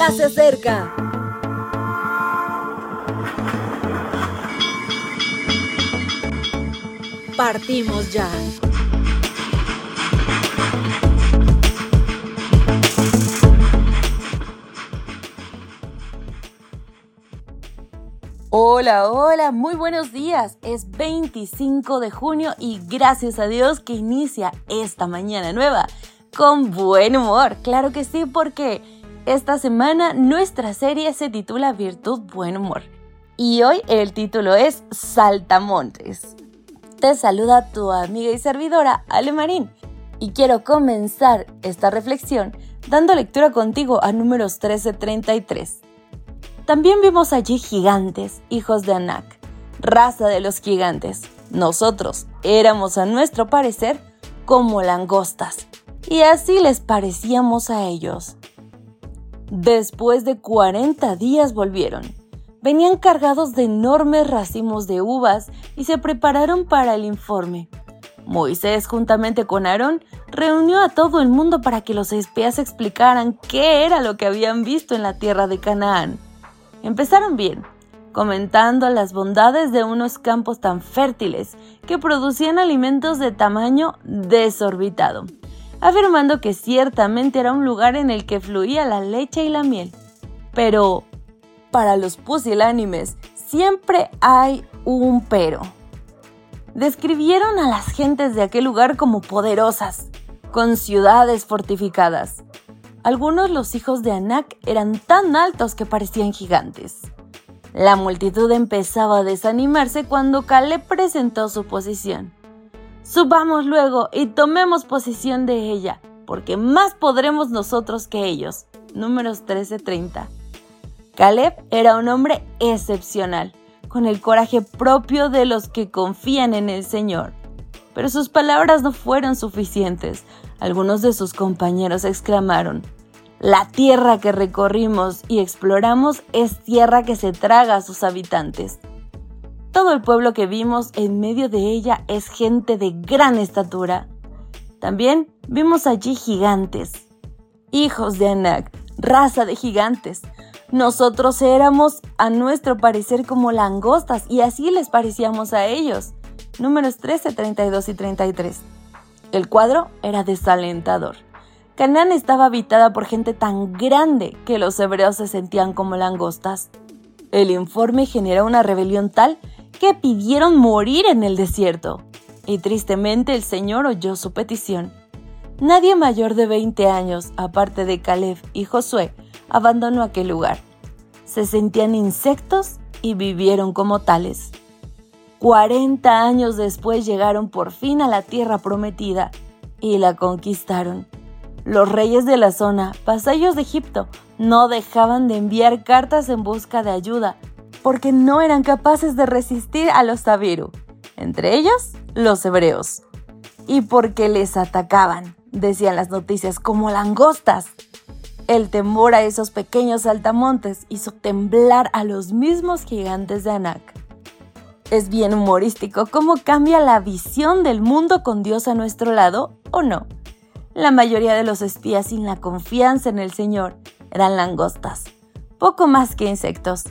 ya se acerca. Partimos ya. Hola, hola, muy buenos días. Es 25 de junio y gracias a Dios que inicia esta mañana nueva con buen humor. Claro que sí, porque esta semana nuestra serie se titula Virtud Buen Humor. Y hoy el título es Saltamontes. Te saluda tu amiga y servidora Ale Marín. Y quiero comenzar esta reflexión dando lectura contigo a números 1333 también vimos allí gigantes, hijos de Anak, raza de los gigantes. Nosotros éramos a nuestro parecer como langostas, y así les parecíamos a ellos. Después de 40 días volvieron. Venían cargados de enormes racimos de uvas y se prepararon para el informe. Moisés, juntamente con Aarón, reunió a todo el mundo para que los espías explicaran qué era lo que habían visto en la tierra de Canaán. Empezaron bien, comentando las bondades de unos campos tan fértiles que producían alimentos de tamaño desorbitado, afirmando que ciertamente era un lugar en el que fluía la leche y la miel. Pero, para los pusilánimes, siempre hay un pero. Describieron a las gentes de aquel lugar como poderosas, con ciudades fortificadas, algunos los hijos de Anak eran tan altos que parecían gigantes. La multitud empezaba a desanimarse cuando Caleb presentó su posición. Subamos luego y tomemos posición de ella, porque más podremos nosotros que ellos. Números 13:30. Caleb era un hombre excepcional, con el coraje propio de los que confían en el Señor. Pero sus palabras no fueron suficientes. Algunos de sus compañeros exclamaron, La tierra que recorrimos y exploramos es tierra que se traga a sus habitantes. Todo el pueblo que vimos en medio de ella es gente de gran estatura. También vimos allí gigantes, hijos de Anak, raza de gigantes. Nosotros éramos a nuestro parecer como langostas y así les parecíamos a ellos. Números 13, 32 y 33. El cuadro era desalentador. Canaán estaba habitada por gente tan grande que los hebreos se sentían como langostas. El informe generó una rebelión tal que pidieron morir en el desierto. Y tristemente el Señor oyó su petición. Nadie mayor de 20 años, aparte de Caleb y Josué, abandonó aquel lugar. Se sentían insectos y vivieron como tales. 40 años después llegaron por fin a la tierra prometida y la conquistaron. Los reyes de la zona, vasallos de Egipto, no dejaban de enviar cartas en busca de ayuda porque no eran capaces de resistir a los Tabiru, entre ellos los hebreos. Y porque les atacaban, decían las noticias, como langostas. El temor a esos pequeños saltamontes hizo temblar a los mismos gigantes de Anak. Es bien humorístico cómo cambia la visión del mundo con Dios a nuestro lado, ¿o no? La mayoría de los espías sin la confianza en el Señor eran langostas, poco más que insectos.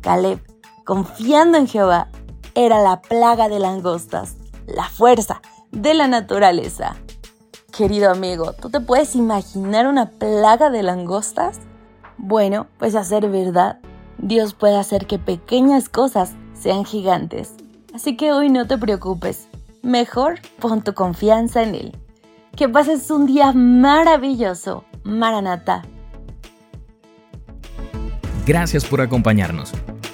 Caleb, confiando en Jehová, era la plaga de langostas, la fuerza de la naturaleza. Querido amigo, ¿tú te puedes imaginar una plaga de langostas? Bueno, pues a ser verdad, Dios puede hacer que pequeñas cosas sean gigantes. Así que hoy no te preocupes, mejor pon tu confianza en Él. Que pases un día maravilloso, Maranata. Gracias por acompañarnos.